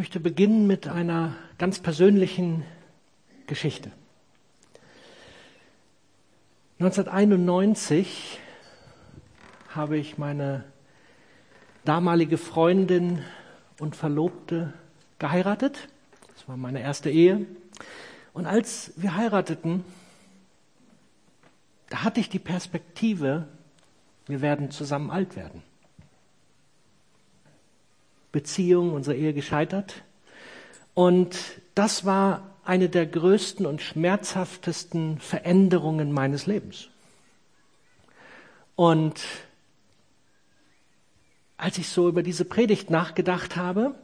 möchte beginnen mit einer ganz persönlichen Geschichte. 1991 habe ich meine damalige Freundin und Verlobte geheiratet. Das war meine erste Ehe. Und als wir heirateten, da hatte ich die Perspektive, wir werden zusammen alt werden. Beziehung, unsere Ehe gescheitert. Und das war eine der größten und schmerzhaftesten Veränderungen meines Lebens. Und als ich so über diese Predigt nachgedacht habe,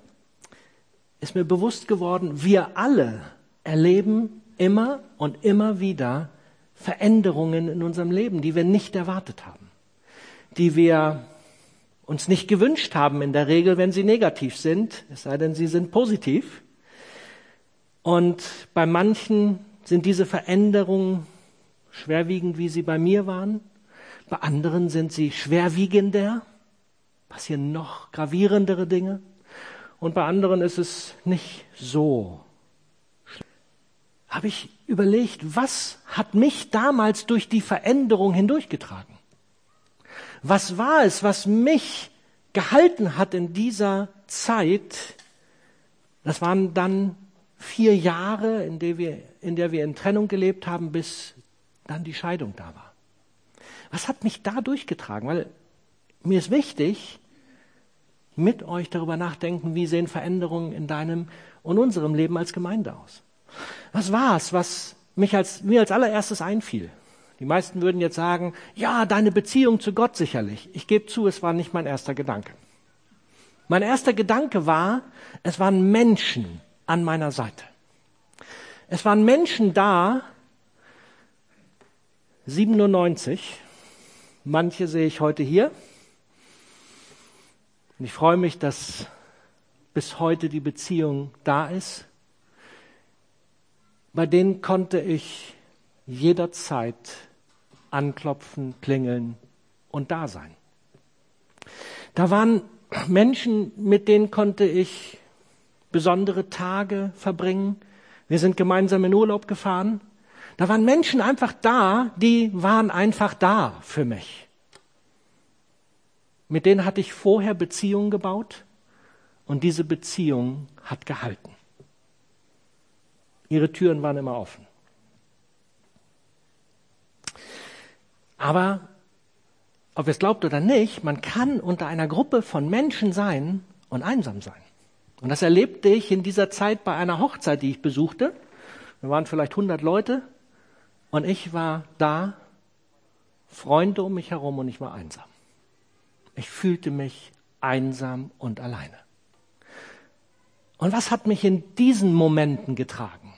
ist mir bewusst geworden, wir alle erleben immer und immer wieder Veränderungen in unserem Leben, die wir nicht erwartet haben, die wir uns nicht gewünscht haben in der Regel, wenn sie negativ sind, es sei denn, sie sind positiv. Und bei manchen sind diese Veränderungen schwerwiegend, wie sie bei mir waren. Bei anderen sind sie schwerwiegender, passieren noch gravierendere Dinge. Und bei anderen ist es nicht so. Habe ich überlegt, was hat mich damals durch die Veränderung hindurchgetragen? Was war es, was mich gehalten hat in dieser Zeit? Das waren dann vier Jahre, in der wir in, der wir in Trennung gelebt haben, bis dann die Scheidung da war. Was hat mich da durchgetragen? Weil mir ist wichtig, mit euch darüber nachdenken, wie sehen Veränderungen in deinem und unserem Leben als Gemeinde aus. Was war es, was mich als, mir als allererstes einfiel? Die meisten würden jetzt sagen, ja, deine Beziehung zu Gott sicherlich. Ich gebe zu, es war nicht mein erster Gedanke. Mein erster Gedanke war, es waren Menschen an meiner Seite. Es waren Menschen da, 97, manche sehe ich heute hier, und ich freue mich, dass bis heute die Beziehung da ist. Bei denen konnte ich jederzeit anklopfen, klingeln und da sein. Da waren Menschen, mit denen konnte ich besondere Tage verbringen. Wir sind gemeinsam in Urlaub gefahren. Da waren Menschen einfach da, die waren einfach da für mich. Mit denen hatte ich vorher Beziehungen gebaut und diese Beziehung hat gehalten. Ihre Türen waren immer offen. Aber ob ihr es glaubt oder nicht, man kann unter einer Gruppe von Menschen sein und einsam sein. Und das erlebte ich in dieser Zeit bei einer Hochzeit, die ich besuchte. Wir waren vielleicht 100 Leute und ich war da, Freunde um mich herum und ich war einsam. Ich fühlte mich einsam und alleine. Und was hat mich in diesen Momenten getragen?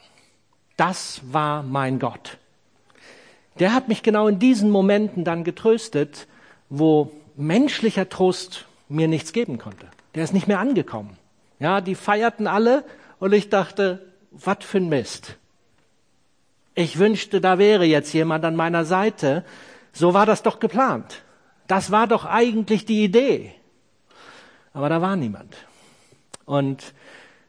Das war mein Gott. Der hat mich genau in diesen Momenten dann getröstet, wo menschlicher Trost mir nichts geben konnte. Der ist nicht mehr angekommen. Ja, die feierten alle und ich dachte, was für ein Mist. Ich wünschte, da wäre jetzt jemand an meiner Seite. So war das doch geplant. Das war doch eigentlich die Idee. Aber da war niemand. Und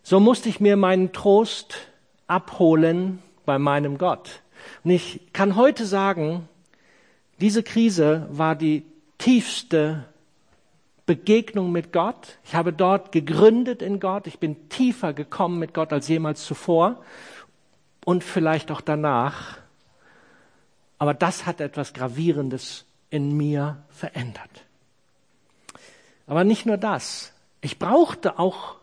so musste ich mir meinen Trost abholen bei meinem Gott. Und ich kann heute sagen, diese Krise war die tiefste Begegnung mit Gott. Ich habe dort gegründet in Gott. Ich bin tiefer gekommen mit Gott als jemals zuvor und vielleicht auch danach. Aber das hat etwas Gravierendes in mir verändert. Aber nicht nur das. Ich brauchte auch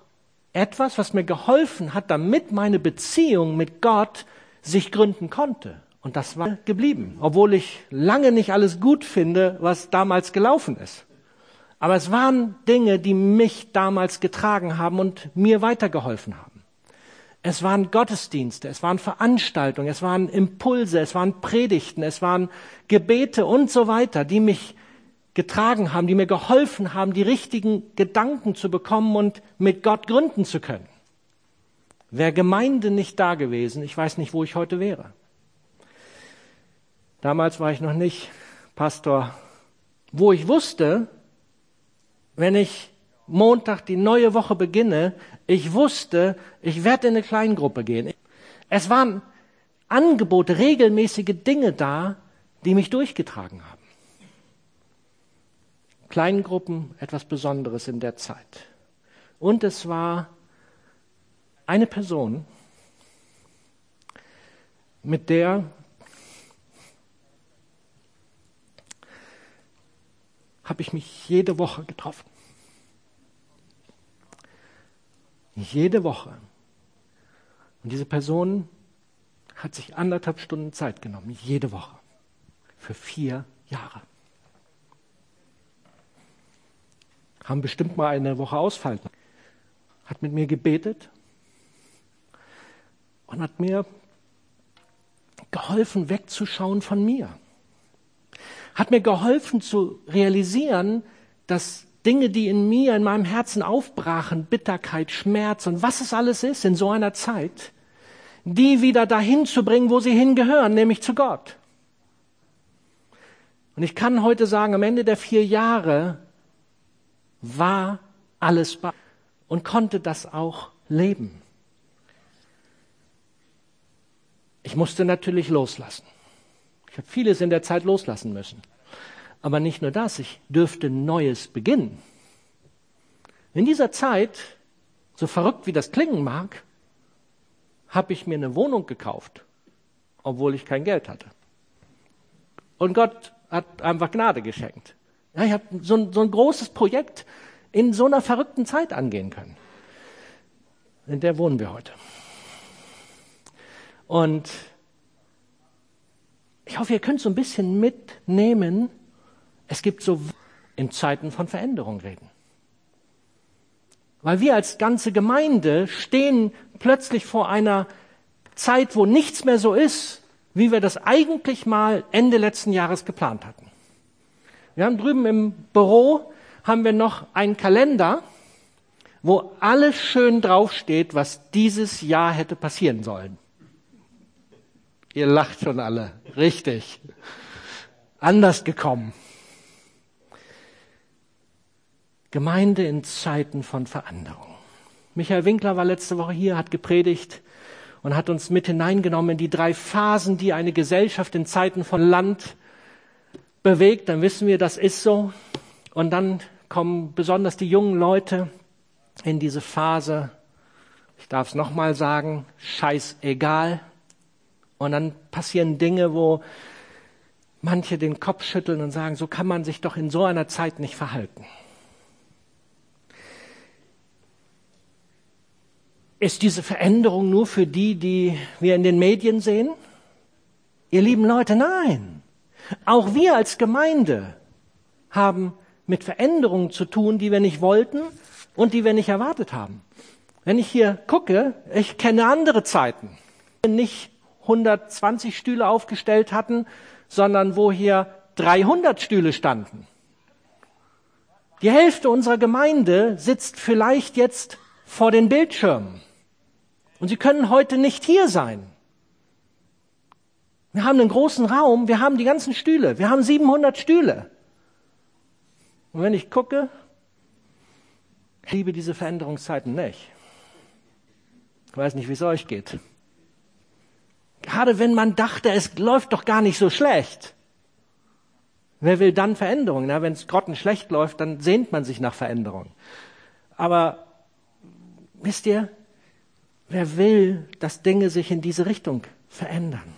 etwas, was mir geholfen hat, damit meine Beziehung mit Gott sich gründen konnte. Und das war geblieben, obwohl ich lange nicht alles gut finde, was damals gelaufen ist. Aber es waren Dinge, die mich damals getragen haben und mir weitergeholfen haben. Es waren Gottesdienste, es waren Veranstaltungen, es waren Impulse, es waren Predigten, es waren Gebete und so weiter, die mich getragen haben, die mir geholfen haben, die richtigen Gedanken zu bekommen und mit Gott gründen zu können. Wäre Gemeinde nicht da gewesen, ich weiß nicht, wo ich heute wäre. Damals war ich noch nicht Pastor, wo ich wusste, wenn ich Montag die neue Woche beginne, ich wusste, ich werde in eine Kleingruppe gehen. Es waren Angebote, regelmäßige Dinge da, die mich durchgetragen haben. Kleingruppen, etwas Besonderes in der Zeit. Und es war eine Person, mit der habe ich mich jede Woche getroffen. Jede Woche. Und diese Person hat sich anderthalb Stunden Zeit genommen, jede Woche. Für vier Jahre. Haben bestimmt mal eine Woche ausfallen. Hat mit mir gebetet und hat mir geholfen, wegzuschauen von mir. Hat mir geholfen zu realisieren, dass Dinge, die in mir, in meinem Herzen aufbrachen, Bitterkeit, Schmerz und was es alles ist in so einer Zeit, die wieder dahin zu bringen, wo sie hingehören, nämlich zu Gott. Und ich kann heute sagen, am Ende der vier Jahre war alles bei und konnte das auch leben. Ich musste natürlich loslassen. Ich habe vieles in der Zeit loslassen müssen. Aber nicht nur das, ich dürfte Neues beginnen. In dieser Zeit, so verrückt wie das klingen mag, habe ich mir eine Wohnung gekauft, obwohl ich kein Geld hatte. Und Gott hat einfach Gnade geschenkt. Ja, ich habe so so ein großes Projekt in so einer verrückten Zeit angehen können. In der wohnen wir heute. Und ich hoffe, ihr könnt so ein bisschen mitnehmen. Es gibt so in Zeiten von Veränderung reden. Weil wir als ganze Gemeinde stehen plötzlich vor einer Zeit, wo nichts mehr so ist, wie wir das eigentlich mal Ende letzten Jahres geplant hatten. Wir haben drüben im Büro haben wir noch einen Kalender, wo alles schön draufsteht, was dieses Jahr hätte passieren sollen. Ihr lacht schon alle. Richtig. Anders gekommen. Gemeinde in Zeiten von Veränderung. Michael Winkler war letzte Woche hier, hat gepredigt und hat uns mit hineingenommen in die drei Phasen, die eine Gesellschaft in Zeiten von Land bewegt. Dann wissen wir, das ist so. Und dann kommen besonders die jungen Leute in diese Phase, ich darf es nochmal sagen, scheißegal. Und dann passieren Dinge, wo manche den Kopf schütteln und sagen, so kann man sich doch in so einer Zeit nicht verhalten. Ist diese Veränderung nur für die, die wir in den Medien sehen? Ihr lieben Leute, nein. Auch wir als Gemeinde haben mit Veränderungen zu tun, die wir nicht wollten und die wir nicht erwartet haben. Wenn ich hier gucke, ich kenne andere Zeiten. Nicht 120 Stühle aufgestellt hatten, sondern wo hier 300 Stühle standen. Die Hälfte unserer Gemeinde sitzt vielleicht jetzt vor den Bildschirmen. Und sie können heute nicht hier sein. Wir haben einen großen Raum, wir haben die ganzen Stühle, wir haben 700 Stühle. Und wenn ich gucke, ich liebe diese Veränderungszeiten nicht. Ich weiß nicht, wie es euch geht. Gerade wenn man dachte, es läuft doch gar nicht so schlecht. Wer will dann Veränderung? wenn es grottenschlecht läuft, dann sehnt man sich nach Veränderung. Aber wisst ihr, Wer will, dass Dinge sich in diese Richtung verändern?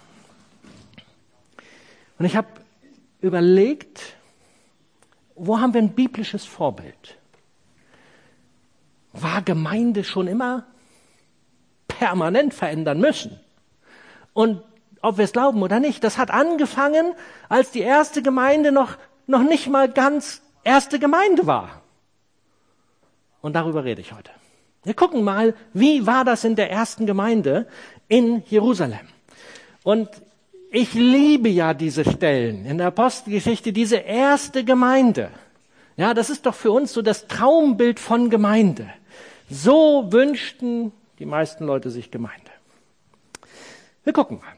Und ich habe überlegt, wo haben wir ein biblisches Vorbild? War Gemeinde schon immer permanent verändern müssen? Und ob wir es glauben oder nicht, das hat angefangen, als die erste Gemeinde noch, noch nicht mal ganz erste Gemeinde war. Und darüber rede ich heute. Wir gucken mal, wie war das in der ersten Gemeinde in Jerusalem. Und ich liebe ja diese Stellen in der Apostelgeschichte, diese erste Gemeinde. Ja, das ist doch für uns so das Traumbild von Gemeinde. So wünschten die meisten Leute sich Gemeinde. Wir gucken mal.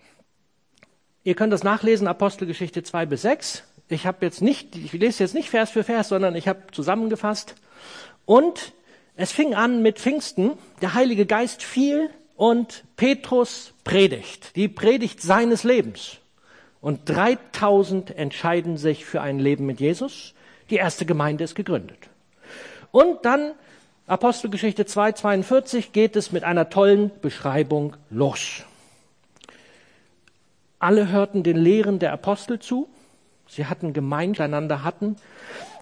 Ihr könnt das nachlesen, Apostelgeschichte 2 bis 6. Ich habe jetzt nicht, ich lese jetzt nicht Vers für Vers, sondern ich habe zusammengefasst Und es fing an mit Pfingsten. Der Heilige Geist fiel und Petrus predigt. Die Predigt seines Lebens. Und 3000 entscheiden sich für ein Leben mit Jesus. Die erste Gemeinde ist gegründet. Und dann Apostelgeschichte 2, 42 geht es mit einer tollen Beschreibung los. Alle hörten den Lehren der Apostel zu. Sie hatten Gemeinschaft einander hatten.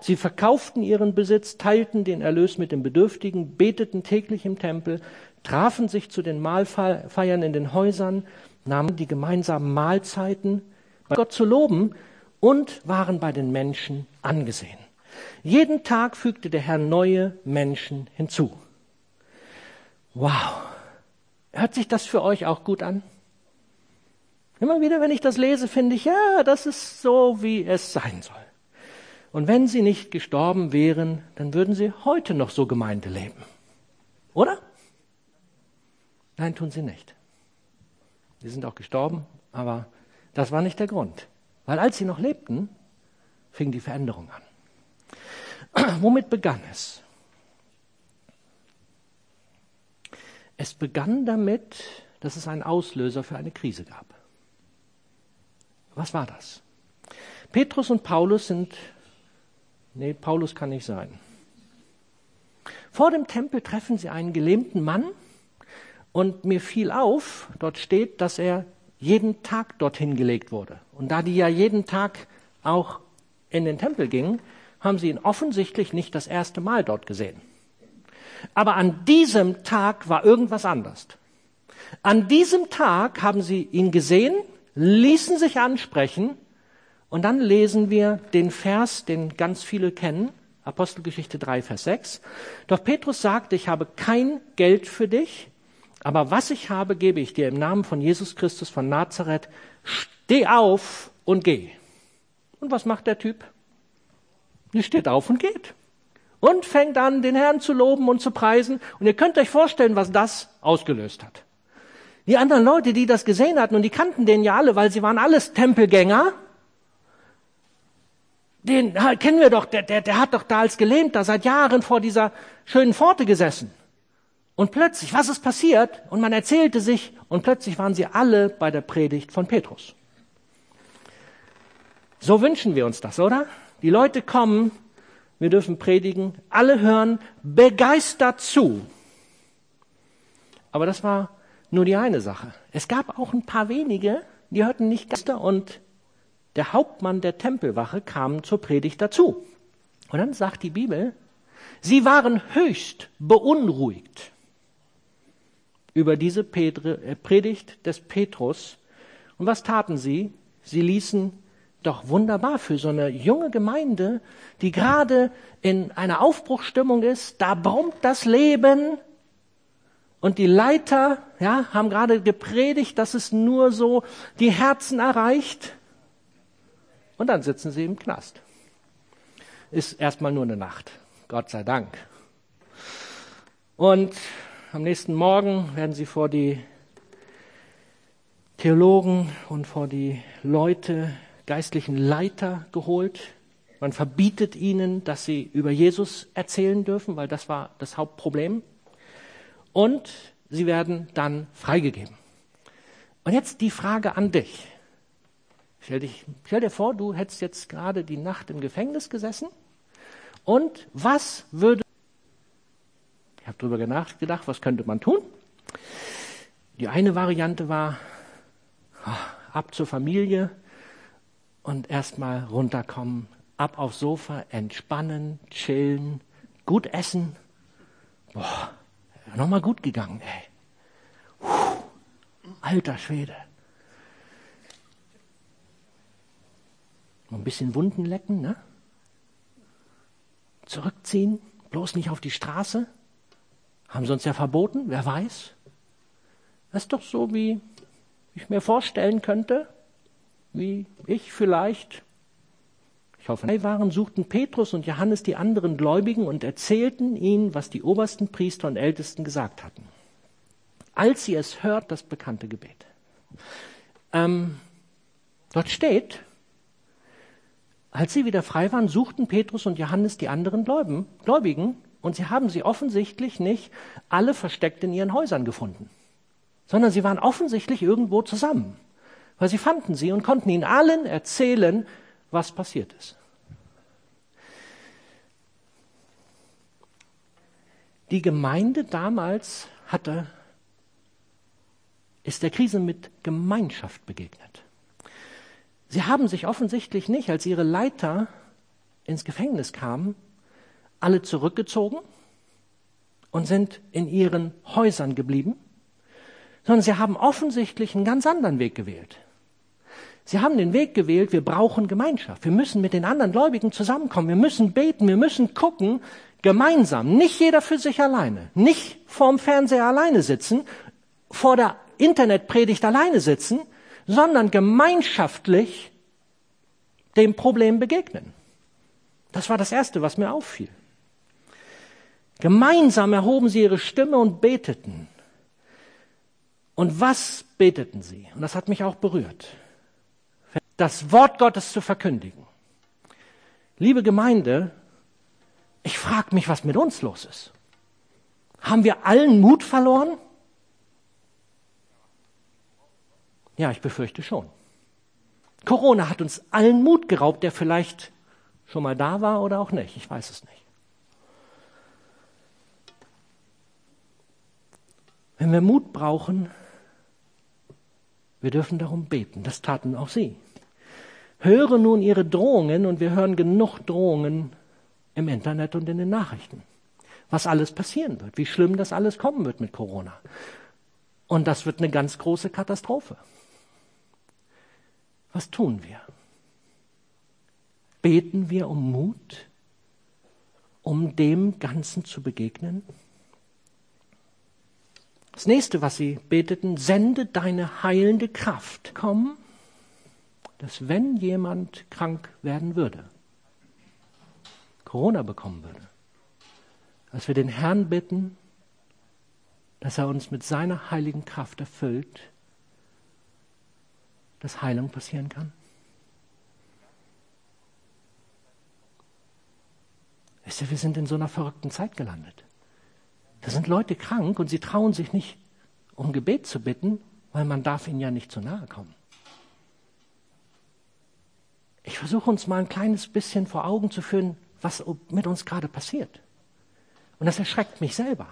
Sie verkauften ihren Besitz, teilten den Erlös mit den Bedürftigen, beteten täglich im Tempel, trafen sich zu den Mahlfeiern in den Häusern, nahmen die gemeinsamen Mahlzeiten, bei Gott zu loben und waren bei den Menschen angesehen. Jeden Tag fügte der Herr neue Menschen hinzu. Wow. Hört sich das für euch auch gut an? Immer wieder, wenn ich das lese, finde ich, ja, das ist so, wie es sein soll. Und wenn sie nicht gestorben wären, dann würden sie heute noch so Gemeinde leben. Oder? Nein, tun sie nicht. Sie sind auch gestorben, aber das war nicht der Grund. Weil als sie noch lebten, fing die Veränderung an. Womit begann es? Es begann damit, dass es einen Auslöser für eine Krise gab. Was war das? Petrus und Paulus sind, nee, Paulus kann nicht sein. Vor dem Tempel treffen sie einen gelähmten Mann und mir fiel auf, dort steht, dass er jeden Tag dorthin gelegt wurde. Und da die ja jeden Tag auch in den Tempel gingen, haben sie ihn offensichtlich nicht das erste Mal dort gesehen. Aber an diesem Tag war irgendwas anders. An diesem Tag haben sie ihn gesehen, ließen sich ansprechen und dann lesen wir den Vers, den ganz viele kennen, Apostelgeschichte 3, Vers 6. Doch Petrus sagte, ich habe kein Geld für dich, aber was ich habe, gebe ich dir im Namen von Jesus Christus von Nazareth. Steh auf und geh. Und was macht der Typ? Er steht auf und geht. Und fängt an, den Herrn zu loben und zu preisen. Und ihr könnt euch vorstellen, was das ausgelöst hat. Die anderen Leute, die das gesehen hatten, und die kannten den ja alle, weil sie waren alles Tempelgänger, den kennen wir doch, der, der, der hat doch da als Gelähmter seit Jahren vor dieser schönen Pforte gesessen. Und plötzlich, was ist passiert? Und man erzählte sich, und plötzlich waren sie alle bei der Predigt von Petrus. So wünschen wir uns das, oder? Die Leute kommen, wir dürfen predigen, alle hören begeistert zu. Aber das war nur die eine Sache. Es gab auch ein paar wenige, die hörten nicht Geister und der Hauptmann der Tempelwache kam zur Predigt dazu. Und dann sagt die Bibel, sie waren höchst beunruhigt über diese äh, Predigt des Petrus. Und was taten sie? Sie ließen doch wunderbar für so eine junge Gemeinde, die gerade in einer Aufbruchstimmung ist, da brummt das Leben, und die Leiter ja, haben gerade gepredigt, dass es nur so die Herzen erreicht. Und dann sitzen sie im Knast. Ist erstmal nur eine Nacht. Gott sei Dank. Und am nächsten Morgen werden sie vor die Theologen und vor die Leute, geistlichen Leiter geholt. Man verbietet ihnen, dass sie über Jesus erzählen dürfen, weil das war das Hauptproblem und sie werden dann freigegeben. Und jetzt die Frage an dich. Stell, dich, stell dir vor, du hättest jetzt gerade die Nacht im Gefängnis gesessen und was würde. Ich habe darüber nachgedacht, was könnte man tun? Die eine Variante war, ab zur Familie und erstmal runterkommen, ab aufs Sofa, entspannen, chillen, gut essen. Boah, Nochmal gut gegangen, ey. Puh, alter Schwede. Ein bisschen Wunden lecken, ne? Zurückziehen, bloß nicht auf die Straße. Haben sie uns ja verboten, wer weiß. Das ist doch so, wie ich mir vorstellen könnte, wie ich vielleicht drei waren, suchten Petrus und Johannes die anderen Gläubigen und erzählten ihnen, was die obersten Priester und Ältesten gesagt hatten. Als sie es hört, das bekannte Gebet. Ähm, dort steht, als sie wieder frei waren, suchten Petrus und Johannes die anderen Gläubigen und sie haben sie offensichtlich nicht alle versteckt in ihren Häusern gefunden, sondern sie waren offensichtlich irgendwo zusammen, weil sie fanden sie und konnten ihnen allen erzählen, was passiert ist. Die Gemeinde damals hatte, ist der Krise mit Gemeinschaft begegnet. Sie haben sich offensichtlich nicht, als ihre Leiter ins Gefängnis kamen, alle zurückgezogen und sind in ihren Häusern geblieben, sondern sie haben offensichtlich einen ganz anderen Weg gewählt. Sie haben den Weg gewählt, wir brauchen Gemeinschaft. Wir müssen mit den anderen Gläubigen zusammenkommen. Wir müssen beten. Wir müssen gucken, gemeinsam. Nicht jeder für sich alleine. Nicht vorm Fernseher alleine sitzen, vor der Internetpredigt alleine sitzen, sondern gemeinschaftlich dem Problem begegnen. Das war das Erste, was mir auffiel. Gemeinsam erhoben sie ihre Stimme und beteten. Und was beteten sie? Und das hat mich auch berührt. Das Wort Gottes zu verkündigen. Liebe Gemeinde, ich frage mich, was mit uns los ist. Haben wir allen Mut verloren? Ja, ich befürchte schon. Corona hat uns allen Mut geraubt, der vielleicht schon mal da war oder auch nicht. Ich weiß es nicht. Wenn wir Mut brauchen, wir dürfen darum beten. Das taten auch sie. Höre nun ihre Drohungen und wir hören genug Drohungen im Internet und in den Nachrichten. Was alles passieren wird, wie schlimm das alles kommen wird mit Corona. Und das wird eine ganz große Katastrophe. Was tun wir? Beten wir um Mut, um dem Ganzen zu begegnen? Das nächste, was sie beteten, sende deine heilende Kraft. Komm, dass wenn jemand krank werden würde, Corona bekommen würde, dass wir den Herrn bitten, dass er uns mit seiner heiligen Kraft erfüllt, dass Heilung passieren kann? Wisst ihr, wir sind in so einer verrückten Zeit gelandet. Da sind Leute krank und sie trauen sich nicht, um Gebet zu bitten, weil man darf ihnen ja nicht zu nahe kommen. Ich versuche uns mal ein kleines bisschen vor Augen zu führen, was mit uns gerade passiert. Und das erschreckt mich selber.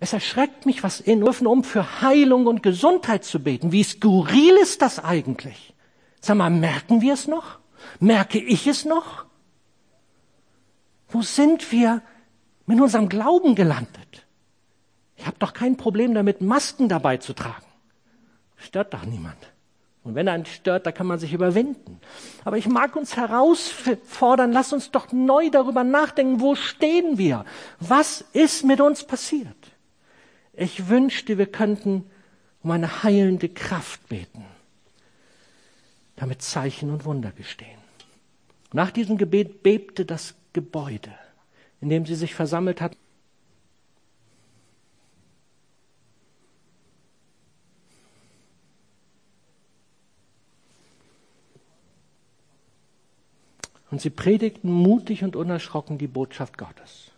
Es erschreckt mich, was in dürfen, um für Heilung und Gesundheit zu beten. Wie skurril ist das eigentlich? Sag mal, merken wir es noch? Merke ich es noch? Wo sind wir mit unserem Glauben gelandet? Ich habe doch kein Problem damit, Masken dabei zu tragen. Stört doch niemand. Und wenn einen stört, da kann man sich überwinden. Aber ich mag uns herausfordern, lass uns doch neu darüber nachdenken, wo stehen wir? Was ist mit uns passiert? Ich wünschte, wir könnten um eine heilende Kraft beten, damit Zeichen und Wunder gestehen. Nach diesem Gebet bebte das Gebäude, in dem sie sich versammelt hatten. Und sie predigten mutig und unerschrocken die Botschaft Gottes.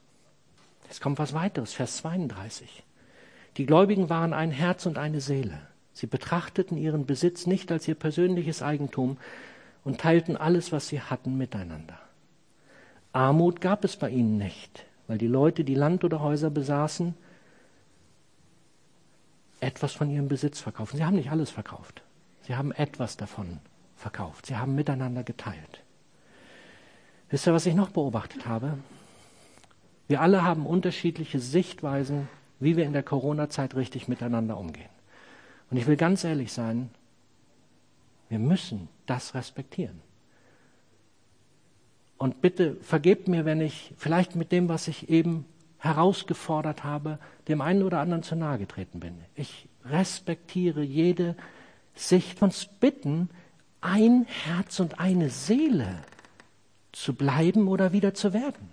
Jetzt kommt was weiteres, Vers 32. Die Gläubigen waren ein Herz und eine Seele. Sie betrachteten ihren Besitz nicht als ihr persönliches Eigentum und teilten alles, was sie hatten, miteinander. Armut gab es bei ihnen nicht, weil die Leute, die Land oder Häuser besaßen, etwas von ihrem Besitz verkaufen. Sie haben nicht alles verkauft. Sie haben etwas davon verkauft. Sie haben miteinander geteilt. Wisst ihr, was ich noch beobachtet habe? Wir alle haben unterschiedliche Sichtweisen, wie wir in der Corona-Zeit richtig miteinander umgehen. Und ich will ganz ehrlich sein, wir müssen das respektieren. Und bitte vergebt mir, wenn ich vielleicht mit dem, was ich eben herausgefordert habe, dem einen oder anderen zu nahe getreten bin. Ich respektiere jede Sicht. Uns bitten, ein Herz und eine Seele zu bleiben oder wieder zu werden.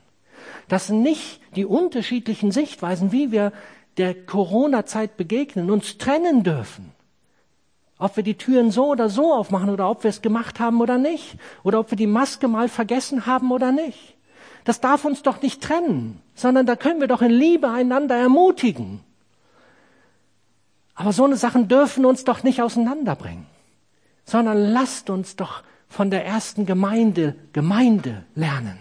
Dass nicht die unterschiedlichen Sichtweisen, wie wir der Corona-Zeit begegnen, uns trennen dürfen. Ob wir die Türen so oder so aufmachen oder ob wir es gemacht haben oder nicht. Oder ob wir die Maske mal vergessen haben oder nicht. Das darf uns doch nicht trennen, sondern da können wir doch in Liebe einander ermutigen. Aber so eine Sachen dürfen uns doch nicht auseinanderbringen, sondern lasst uns doch von der ersten Gemeinde Gemeinde lernen.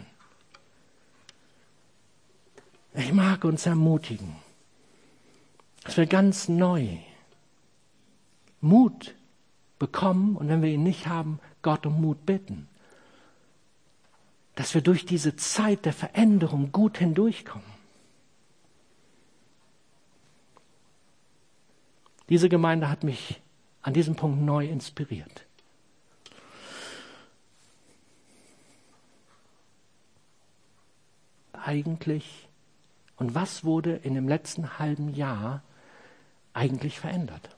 Ich mag uns ermutigen, dass wir ganz neu Mut bekommen und wenn wir ihn nicht haben, Gott um Mut bitten. Dass wir durch diese Zeit der Veränderung gut hindurchkommen. Diese Gemeinde hat mich an diesem Punkt neu inspiriert. Eigentlich und was wurde in dem letzten halben Jahr eigentlich verändert?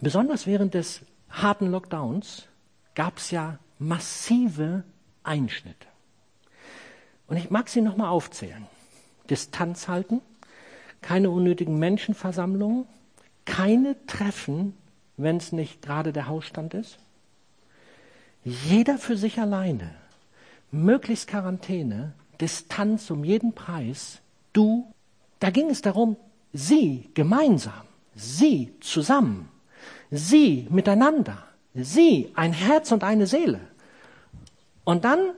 Besonders während des harten Lockdowns gab es ja massive Einschnitte. Und ich mag sie nochmal aufzählen. Distanz halten, keine unnötigen Menschenversammlungen, keine Treffen, wenn es nicht gerade der Hausstand ist. Jeder für sich alleine, möglichst Quarantäne, Distanz um jeden Preis. Du, da ging es darum, sie gemeinsam, sie zusammen, sie miteinander, sie ein Herz und eine Seele. Und dann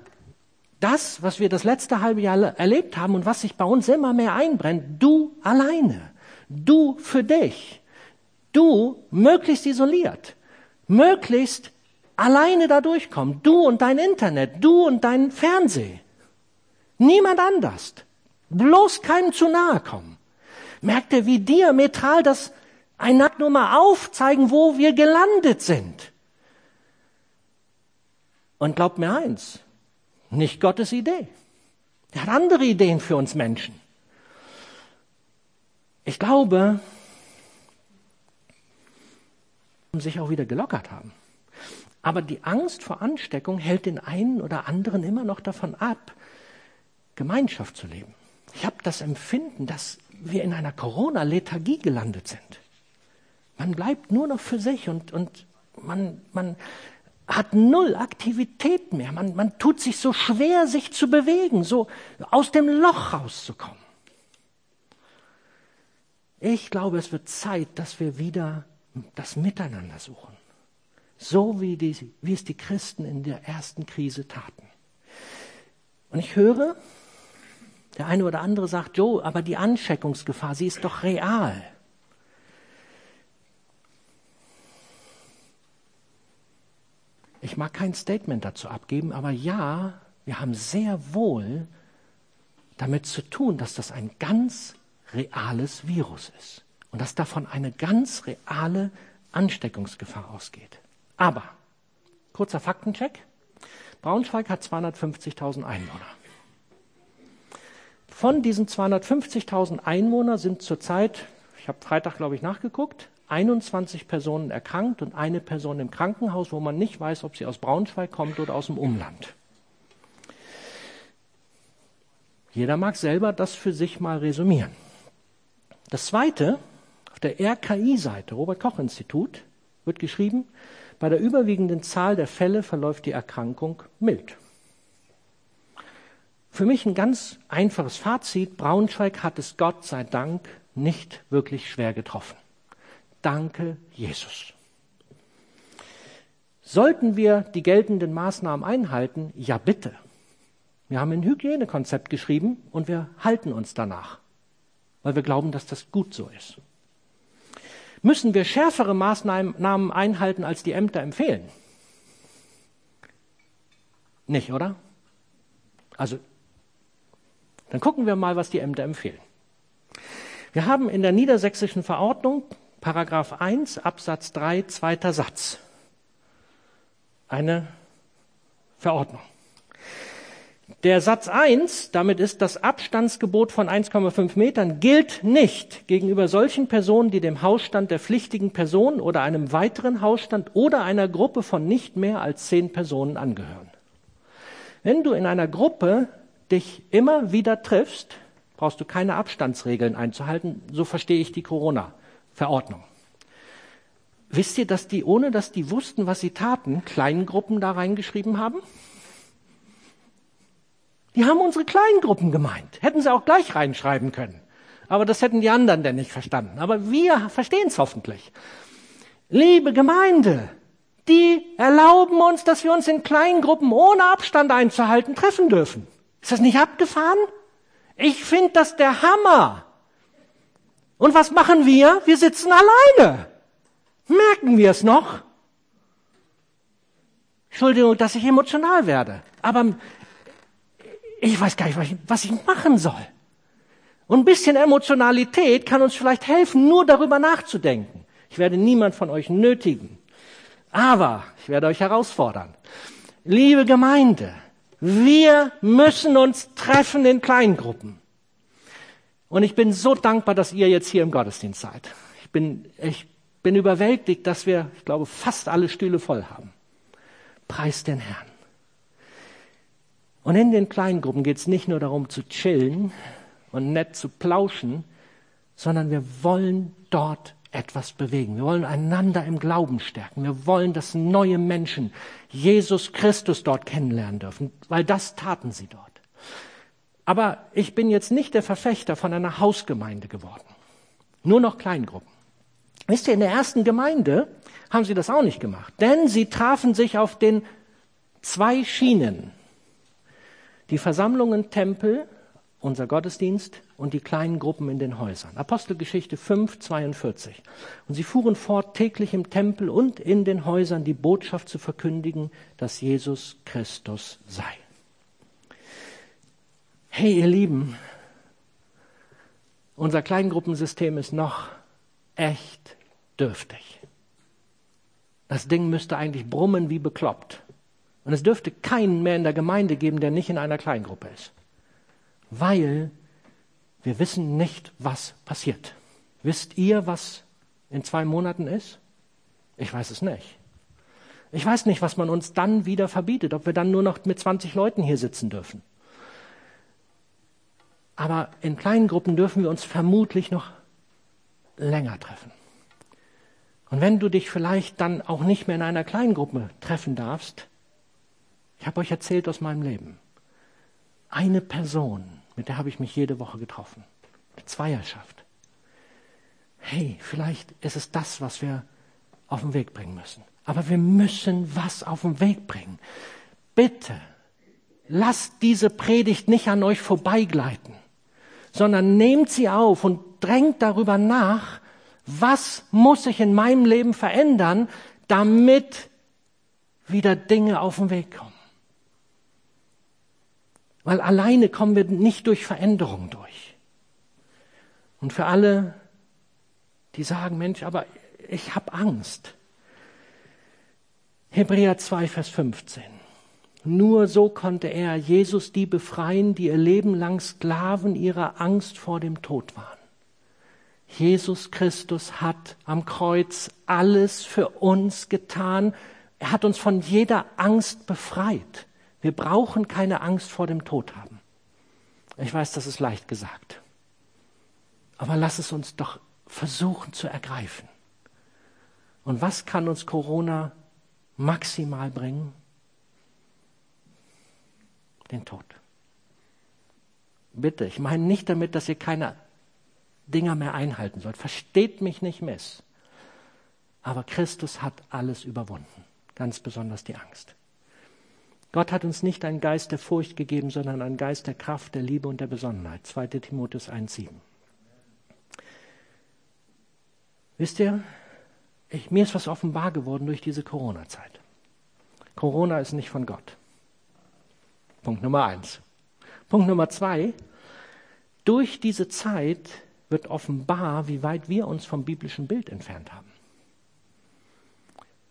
das, was wir das letzte halbe Jahr erlebt haben und was sich bei uns immer mehr einbrennt, du alleine, du für dich, du möglichst isoliert, möglichst alleine da durchkommen, du und dein Internet, du und dein Fernseh, niemand anders, bloß keinem zu nahe kommen. Merkt ihr, wie diametral das einander nur mal aufzeigen, wo wir gelandet sind. Und glaubt mir eins, nicht Gottes Idee. Er hat andere Ideen für uns Menschen. Ich glaube, sich auch wieder gelockert haben. Aber die Angst vor Ansteckung hält den einen oder anderen immer noch davon ab, Gemeinschaft zu leben. Ich habe das Empfinden, dass wir in einer Corona-Lethargie gelandet sind. Man bleibt nur noch für sich und, und man, man hat null Aktivität mehr. Man, man tut sich so schwer, sich zu bewegen, so aus dem Loch rauszukommen. Ich glaube, es wird Zeit, dass wir wieder das Miteinander suchen. So wie, die, wie es die Christen in der ersten Krise taten. Und ich höre, der eine oder andere sagt, Joe, aber die Ansteckungsgefahr, sie ist doch real. Ich mag kein Statement dazu abgeben, aber ja, wir haben sehr wohl damit zu tun, dass das ein ganz reales Virus ist und dass davon eine ganz reale Ansteckungsgefahr ausgeht. Aber, kurzer Faktencheck, Braunschweig hat 250.000 Einwohner. Von diesen 250.000 Einwohnern sind zurzeit, ich habe Freitag, glaube ich, nachgeguckt, 21 Personen erkrankt und eine Person im Krankenhaus, wo man nicht weiß, ob sie aus Braunschweig kommt oder aus dem Umland. Jeder mag selber das für sich mal resümieren. Das zweite, auf der RKI-Seite, Robert Koch Institut, wird geschrieben, bei der überwiegenden Zahl der Fälle verläuft die Erkrankung mild. Für mich ein ganz einfaches Fazit. Braunschweig hat es Gott sei Dank nicht wirklich schwer getroffen. Danke, Jesus. Sollten wir die geltenden Maßnahmen einhalten? Ja, bitte. Wir haben ein Hygienekonzept geschrieben und wir halten uns danach, weil wir glauben, dass das gut so ist. Müssen wir schärfere Maßnahmen einhalten, als die Ämter empfehlen? Nicht, oder? Also, dann gucken wir mal, was die Ämter empfehlen. Wir haben in der niedersächsischen Verordnung Paragraph 1 Absatz 3 zweiter Satz. Eine Verordnung. Der Satz 1, damit ist das Abstandsgebot von 1,5 Metern, gilt nicht gegenüber solchen Personen, die dem Hausstand der pflichtigen Person oder einem weiteren Hausstand oder einer Gruppe von nicht mehr als zehn Personen angehören. Wenn du in einer Gruppe dich immer wieder triffst, brauchst du keine Abstandsregeln einzuhalten. So verstehe ich die Corona Verordnung. Wisst ihr, dass die, ohne dass die wussten, was sie taten, Kleingruppen da reingeschrieben haben? Die haben unsere Kleingruppen gemeint. Hätten sie auch gleich reinschreiben können. Aber das hätten die anderen denn nicht verstanden. Aber wir verstehen es hoffentlich. Liebe Gemeinde, die erlauben uns, dass wir uns in Kleingruppen ohne Abstand einzuhalten treffen dürfen. Ist das nicht abgefahren? Ich finde das der Hammer. Und was machen wir? Wir sitzen alleine. Merken wir es noch? Entschuldigung, dass ich emotional werde. Aber ich weiß gar nicht, was ich machen soll. Und ein bisschen Emotionalität kann uns vielleicht helfen, nur darüber nachzudenken. Ich werde niemand von euch nötigen. Aber ich werde euch herausfordern. Liebe Gemeinde, wir müssen uns treffen in Kleingruppen. Und ich bin so dankbar, dass ihr jetzt hier im Gottesdienst seid. Ich bin, ich bin überwältigt, dass wir, ich glaube, fast alle Stühle voll haben. Preis den Herrn. Und in den Kleingruppen geht es nicht nur darum zu chillen und nett zu plauschen, sondern wir wollen dort etwas bewegen. Wir wollen einander im Glauben stärken. Wir wollen, dass neue Menschen Jesus Christus dort kennenlernen dürfen, weil das taten sie dort. Aber ich bin jetzt nicht der Verfechter von einer Hausgemeinde geworden. Nur noch Kleingruppen. Wisst ihr, in der ersten Gemeinde haben sie das auch nicht gemacht, denn sie trafen sich auf den zwei Schienen. Die Versammlungen Tempel unser Gottesdienst und die kleinen Gruppen in den Häusern. Apostelgeschichte 5, 42. Und sie fuhren fort, täglich im Tempel und in den Häusern die Botschaft zu verkündigen, dass Jesus Christus sei. Hey, ihr Lieben, unser Kleingruppensystem ist noch echt dürftig. Das Ding müsste eigentlich brummen wie bekloppt. Und es dürfte keinen mehr in der Gemeinde geben, der nicht in einer Kleingruppe ist weil wir wissen nicht, was passiert. Wisst ihr, was in zwei Monaten ist? Ich weiß es nicht. Ich weiß nicht, was man uns dann wieder verbietet, ob wir dann nur noch mit 20 Leuten hier sitzen dürfen. Aber in kleinen Gruppen dürfen wir uns vermutlich noch länger treffen. Und wenn du dich vielleicht dann auch nicht mehr in einer kleinen Gruppe treffen darfst, ich habe euch erzählt aus meinem Leben, eine Person mit der habe ich mich jede Woche getroffen. Eine Zweierschaft. Hey, vielleicht ist es das, was wir auf den Weg bringen müssen. Aber wir müssen was auf den Weg bringen. Bitte, lasst diese Predigt nicht an euch vorbeigleiten, sondern nehmt sie auf und drängt darüber nach, was muss sich in meinem Leben verändern, damit wieder Dinge auf den Weg kommen. Weil alleine kommen wir nicht durch Veränderung durch. Und für alle, die sagen, Mensch, aber ich habe Angst. Hebräer 2, Vers 15. Nur so konnte er, Jesus, die befreien, die ihr Leben lang Sklaven ihrer Angst vor dem Tod waren. Jesus Christus hat am Kreuz alles für uns getan. Er hat uns von jeder Angst befreit. Wir brauchen keine Angst vor dem Tod haben. Ich weiß, das ist leicht gesagt. Aber lass es uns doch versuchen zu ergreifen. Und was kann uns Corona maximal bringen? Den Tod. Bitte, ich meine nicht damit, dass ihr keine Dinger mehr einhalten sollt. Versteht mich nicht miss. Aber Christus hat alles überwunden, ganz besonders die Angst. Gott hat uns nicht einen Geist der Furcht gegeben, sondern einen Geist der Kraft, der Liebe und der Besonnenheit. 2 Timotheus 1,7. Wisst ihr, ich, mir ist was offenbar geworden durch diese Corona-Zeit. Corona ist nicht von Gott. Punkt Nummer eins. Punkt Nummer zwei. Durch diese Zeit wird offenbar, wie weit wir uns vom biblischen Bild entfernt haben.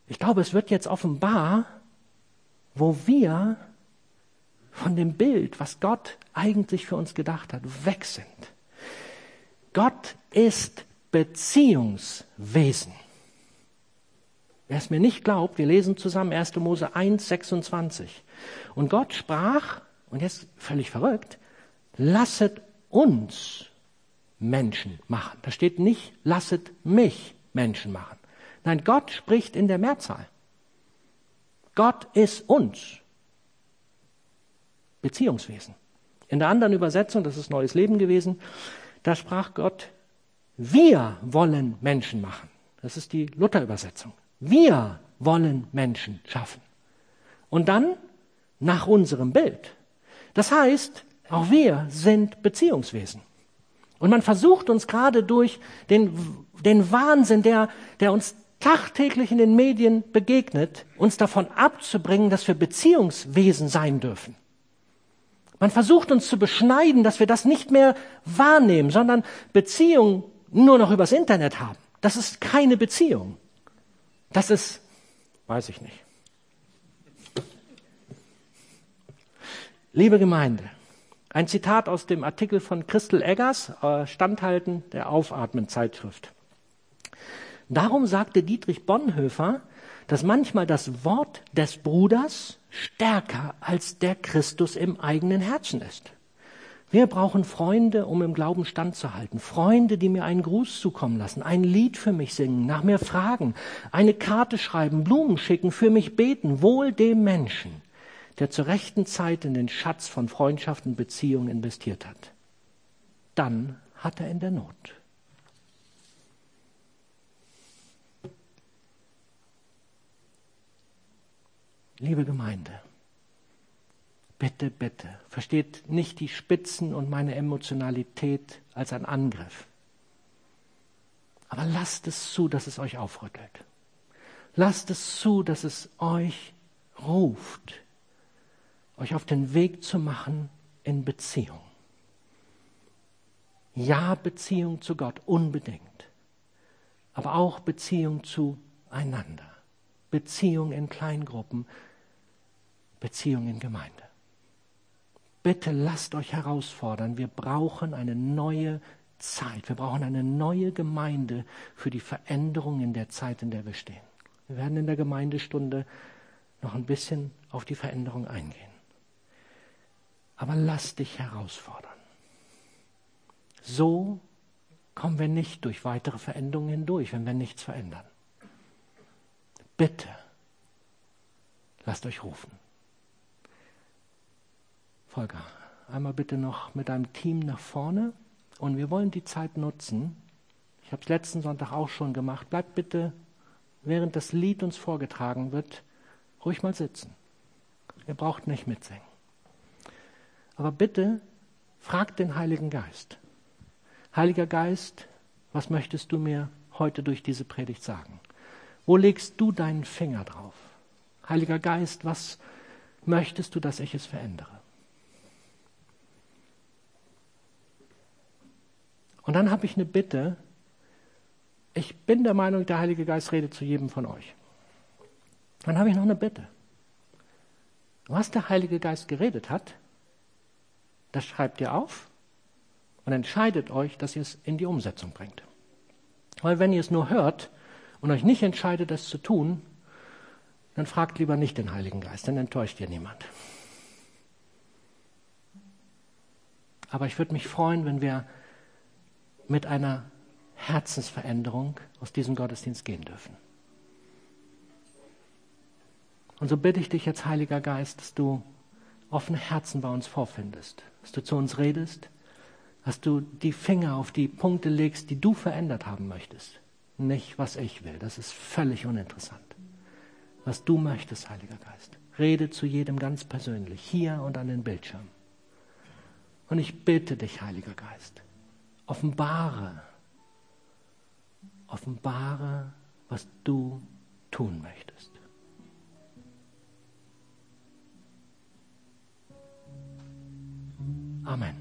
Ich glaube, es wird jetzt offenbar, wo wir von dem Bild, was Gott eigentlich für uns gedacht hat, weg sind. Gott ist Beziehungswesen. Wer es mir nicht glaubt, wir lesen zusammen 1. Mose 1, 26. Und Gott sprach, und jetzt völlig verrückt, lasset uns Menschen machen. Da steht nicht, lasset mich Menschen machen. Nein, Gott spricht in der Mehrzahl. Gott ist uns. Beziehungswesen. In der anderen Übersetzung, das ist Neues Leben gewesen, da sprach Gott, wir wollen Menschen machen. Das ist die Luther-Übersetzung. Wir wollen Menschen schaffen. Und dann nach unserem Bild. Das heißt, auch wir sind Beziehungswesen. Und man versucht uns gerade durch den, den Wahnsinn, der, der uns tagtäglich in den Medien begegnet, uns davon abzubringen, dass wir Beziehungswesen sein dürfen. Man versucht uns zu beschneiden, dass wir das nicht mehr wahrnehmen, sondern Beziehungen nur noch übers Internet haben. Das ist keine Beziehung. Das ist, weiß ich nicht. Liebe Gemeinde, ein Zitat aus dem Artikel von Christel Eggers, äh, Standhalten der Aufatmen-Zeitschrift. Darum sagte Dietrich Bonhoeffer, dass manchmal das Wort des Bruders stärker als der Christus im eigenen Herzen ist. Wir brauchen Freunde, um im Glauben standzuhalten. Freunde, die mir einen Gruß zukommen lassen, ein Lied für mich singen, nach mir fragen, eine Karte schreiben, Blumen schicken, für mich beten. Wohl dem Menschen, der zur rechten Zeit in den Schatz von Freundschaft und Beziehung investiert hat. Dann hat er in der Not. Liebe Gemeinde, bitte, bitte, versteht nicht die Spitzen und meine Emotionalität als ein Angriff. Aber lasst es zu, dass es euch aufrüttelt. Lasst es zu, dass es euch ruft, euch auf den Weg zu machen in Beziehung. Ja, Beziehung zu Gott, unbedingt. Aber auch Beziehung zueinander. Beziehung in Kleingruppen, Beziehung in Gemeinde. Bitte lasst euch herausfordern. Wir brauchen eine neue Zeit. Wir brauchen eine neue Gemeinde für die Veränderung in der Zeit, in der wir stehen. Wir werden in der Gemeindestunde noch ein bisschen auf die Veränderung eingehen. Aber lass dich herausfordern. So kommen wir nicht durch weitere Veränderungen hindurch, wenn wir nichts verändern. Bitte, lasst euch rufen. Volker, einmal bitte noch mit deinem Team nach vorne und wir wollen die Zeit nutzen. Ich habe es letzten Sonntag auch schon gemacht. Bleibt bitte, während das Lied uns vorgetragen wird, ruhig mal sitzen. Ihr braucht nicht mitsingen. Aber bitte fragt den Heiligen Geist. Heiliger Geist, was möchtest du mir heute durch diese Predigt sagen? Wo legst du deinen Finger drauf? Heiliger Geist, was möchtest du, dass ich es verändere? Und dann habe ich eine Bitte. Ich bin der Meinung, der Heilige Geist redet zu jedem von euch. Dann habe ich noch eine Bitte. Was der Heilige Geist geredet hat, das schreibt ihr auf und entscheidet euch, dass ihr es in die Umsetzung bringt. Weil wenn ihr es nur hört und euch nicht entscheidet, es zu tun, dann fragt lieber nicht den Heiligen Geist, dann enttäuscht ihr niemand. Aber ich würde mich freuen, wenn wir mit einer Herzensveränderung aus diesem Gottesdienst gehen dürfen. Und so bitte ich dich jetzt, Heiliger Geist, dass du offene Herzen bei uns vorfindest, dass du zu uns redest, dass du die Finger auf die Punkte legst, die du verändert haben möchtest. Nicht, was ich will, das ist völlig uninteressant. Was du möchtest, Heiliger Geist. Rede zu jedem ganz persönlich, hier und an den Bildschirm. Und ich bitte dich, Heiliger Geist, Offenbare, offenbare, was du tun möchtest. Amen.